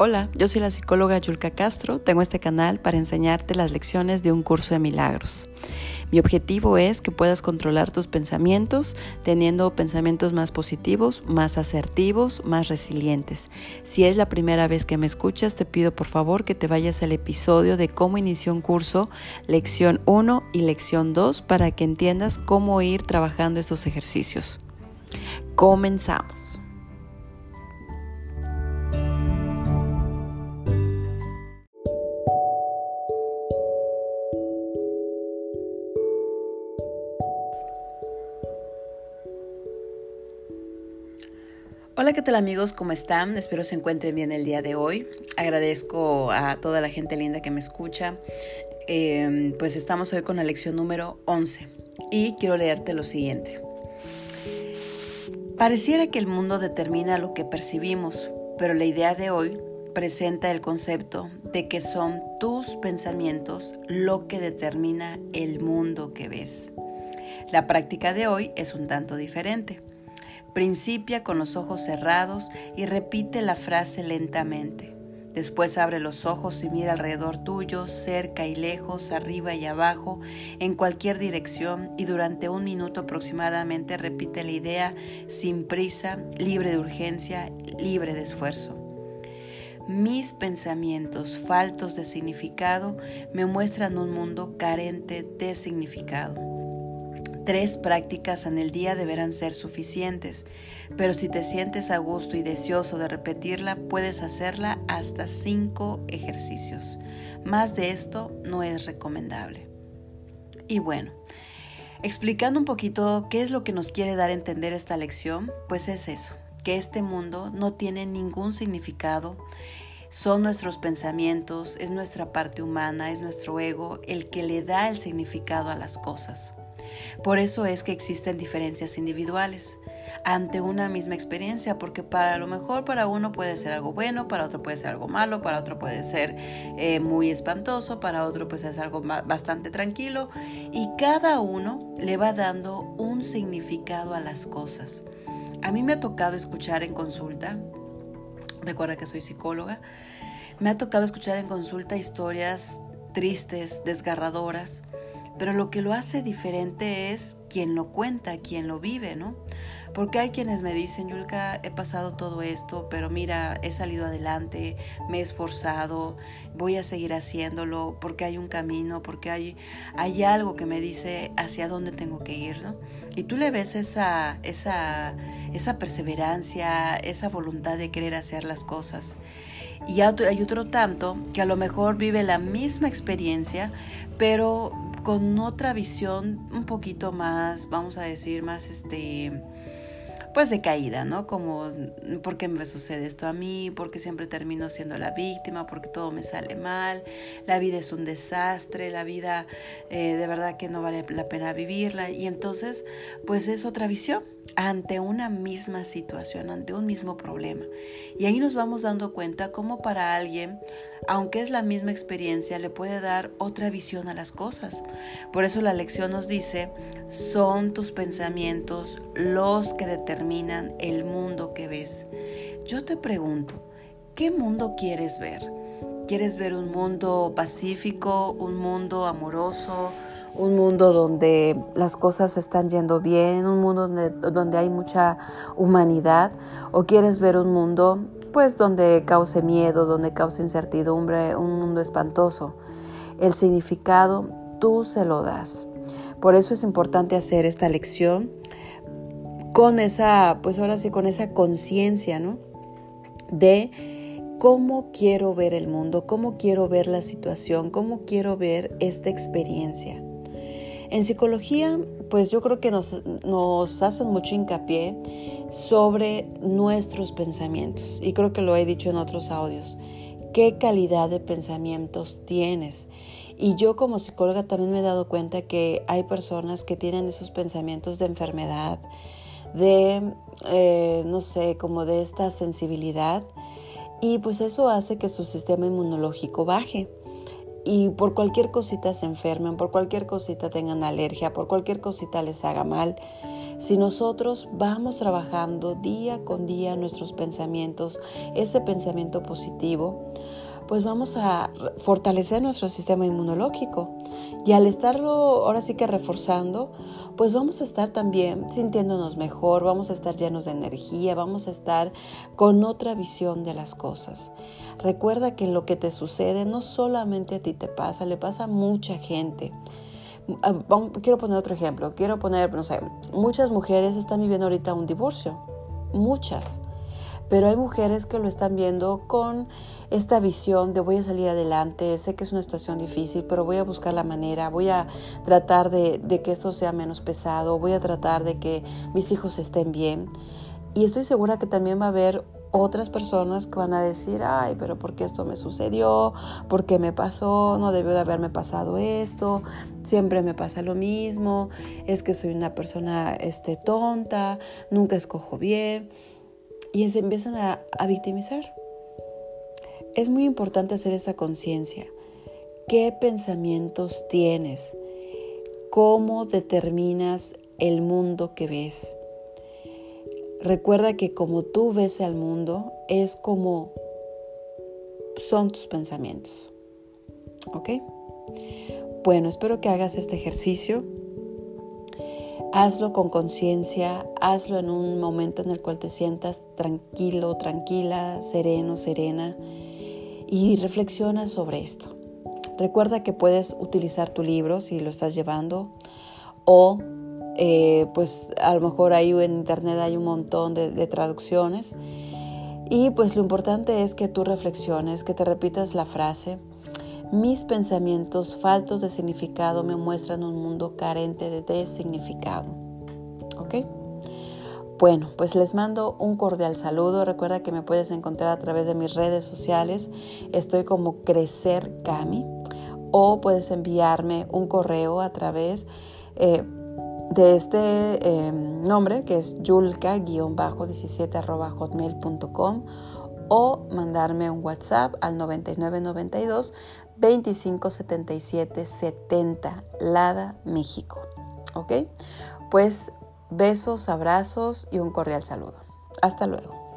Hola, yo soy la psicóloga Yulka Castro. Tengo este canal para enseñarte las lecciones de un curso de milagros. Mi objetivo es que puedas controlar tus pensamientos teniendo pensamientos más positivos, más asertivos, más resilientes. Si es la primera vez que me escuchas, te pido por favor que te vayas al episodio de cómo inició un curso, lección 1 y lección 2, para que entiendas cómo ir trabajando estos ejercicios. Comenzamos. Hola, ¿qué tal amigos? ¿Cómo están? Espero se encuentren bien el día de hoy. Agradezco a toda la gente linda que me escucha. Em, pues estamos hoy con la lección número 11 y quiero leerte lo siguiente. Pareciera que el mundo determina lo que percibimos, pero la idea de hoy presenta el concepto de que son tus pensamientos lo que determina el mundo que ves. La práctica de hoy es un tanto diferente. Principia con los ojos cerrados y repite la frase lentamente. Después abre los ojos y mira alrededor tuyo, cerca y lejos, arriba y abajo, en cualquier dirección y durante un minuto aproximadamente repite la idea sin prisa, libre de urgencia, libre de esfuerzo. Mis pensamientos faltos de significado me muestran un mundo carente de significado. Tres prácticas en el día deberán ser suficientes, pero si te sientes a gusto y deseoso de repetirla, puedes hacerla hasta cinco ejercicios. Más de esto no es recomendable. Y bueno, explicando un poquito qué es lo que nos quiere dar a entender esta lección, pues es eso, que este mundo no tiene ningún significado, son nuestros pensamientos, es nuestra parte humana, es nuestro ego el que le da el significado a las cosas. Por eso es que existen diferencias individuales ante una misma experiencia, porque para lo mejor para uno puede ser algo bueno, para otro puede ser algo malo, para otro puede ser eh, muy espantoso, para otro pues es algo bastante tranquilo y cada uno le va dando un significado a las cosas. A mí me ha tocado escuchar en consulta, recuerda que soy psicóloga, me ha tocado escuchar en consulta historias tristes, desgarradoras, pero lo que lo hace diferente es quien lo cuenta, quien lo vive, ¿no? Porque hay quienes me dicen, Yulka, he pasado todo esto, pero mira, he salido adelante, me he esforzado, voy a seguir haciéndolo, porque hay un camino, porque hay, hay algo que me dice hacia dónde tengo que ir, ¿no? Y tú le ves esa, esa, esa perseverancia, esa voluntad de querer hacer las cosas. Y hay otro tanto que a lo mejor vive la misma experiencia, pero con otra visión un poquito más, vamos a decir, más este, pues de caída, ¿no? Como, ¿por qué me sucede esto a mí? ¿Por qué siempre termino siendo la víctima? ¿Por qué todo me sale mal? La vida es un desastre, la vida eh, de verdad que no vale la pena vivirla. Y entonces, pues es otra visión ante una misma situación, ante un mismo problema. Y ahí nos vamos dando cuenta cómo para alguien, aunque es la misma experiencia, le puede dar otra visión a las cosas. Por eso la lección nos dice, son tus pensamientos los que determinan el mundo que ves. Yo te pregunto, ¿qué mundo quieres ver? ¿Quieres ver un mundo pacífico, un mundo amoroso? Un mundo donde las cosas están yendo bien, un mundo donde, hay mucha humanidad, o quieres ver un mundo pues donde cause miedo, donde cause incertidumbre, un mundo espantoso. El significado tú se lo das. Por eso es importante hacer esta lección con esa, pues ahora sí, con esa conciencia, ¿no? De cómo quiero ver el mundo, cómo quiero ver la situación, cómo quiero ver esta experiencia. En psicología, pues yo creo que nos, hacen mucho hincapié sobre nuestros pensamientos y creo que lo he dicho en otros audios. ¿Qué calidad de pensamientos tienes? Y yo como psicóloga también me he dado cuenta que hay personas que tienen esos pensamientos de enfermedad, de, eh, no sé, como de esta sensibilidad. Y pues eso hace que su sistema inmunológico baje y por cualquier cosita se enfermen, por cualquier cosita tengan alergia, por cualquier cosita les haga mal, Si nosotros vamos trabajando día con día nuestros pensamientos, ese pensamiento positivo, pues vamos a fortalecer nuestro sistema inmunológico. Y al estarlo ahora sí que reforzando, pues vamos a estar también sintiéndonos mejor, vamos a estar llenos de energía, vamos a estar con otra visión de las cosas. Recuerda que lo que te sucede no solamente a ti te pasa, le pasa a mucha gente. Ah, quiero poner otro ejemplo, quiero poner, no sé, muchas mujeres están viviendo ahorita un divorcio, muchas pero hay mujeres que lo están viendo con esta visión de voy a salir adelante, sé que es una situación difícil, pero voy a buscar la manera, voy a tratar de, que esto sea menos pesado, voy a tratar de que mis hijos estén bien. Y estoy segura que también va a haber otras personas que van a decir, ay, pero ¿por qué esto me sucedió? ¿Por qué me pasó? No debió de haberme pasado esto, siempre me pasa lo mismo, es que soy una persona este, tonta, nunca escojo bien y se empiezan a, victimizar. Es muy importante hacer esta conciencia. ¿Qué pensamientos tienes? ¿Cómo determinas el mundo que ves? Recuerda que como tú ves al mundo es como son tus pensamientos. ¿Ok? Bueno, espero que hagas este ejercicio Hazlo con conciencia, hazlo en un momento en el cual te sientas tranquilo, tranquila, sereno, serena y reflexiona sobre esto. Recuerda que puedes utilizar tu libro si lo estás llevando o eh, pues a lo mejor ahí en internet hay un montón de, de traducciones y pues lo importante es que tú reflexiones, que te repitas la frase mis pensamientos faltos de significado me muestran un mundo carente de significado. ¿Ok? Bueno, pues les mando un cordial saludo. Recuerda que me puedes encontrar a través de mis redes sociales. Estoy como Crecer Cami. O puedes enviarme un correo a través eh, de este em, nombre que es yulka-17 hotmail.com o mandarme un WhatsApp al 9992 2577 70 Lada, México. ¿Ok? Pues besos, abrazos y un cordial saludo. Hasta luego.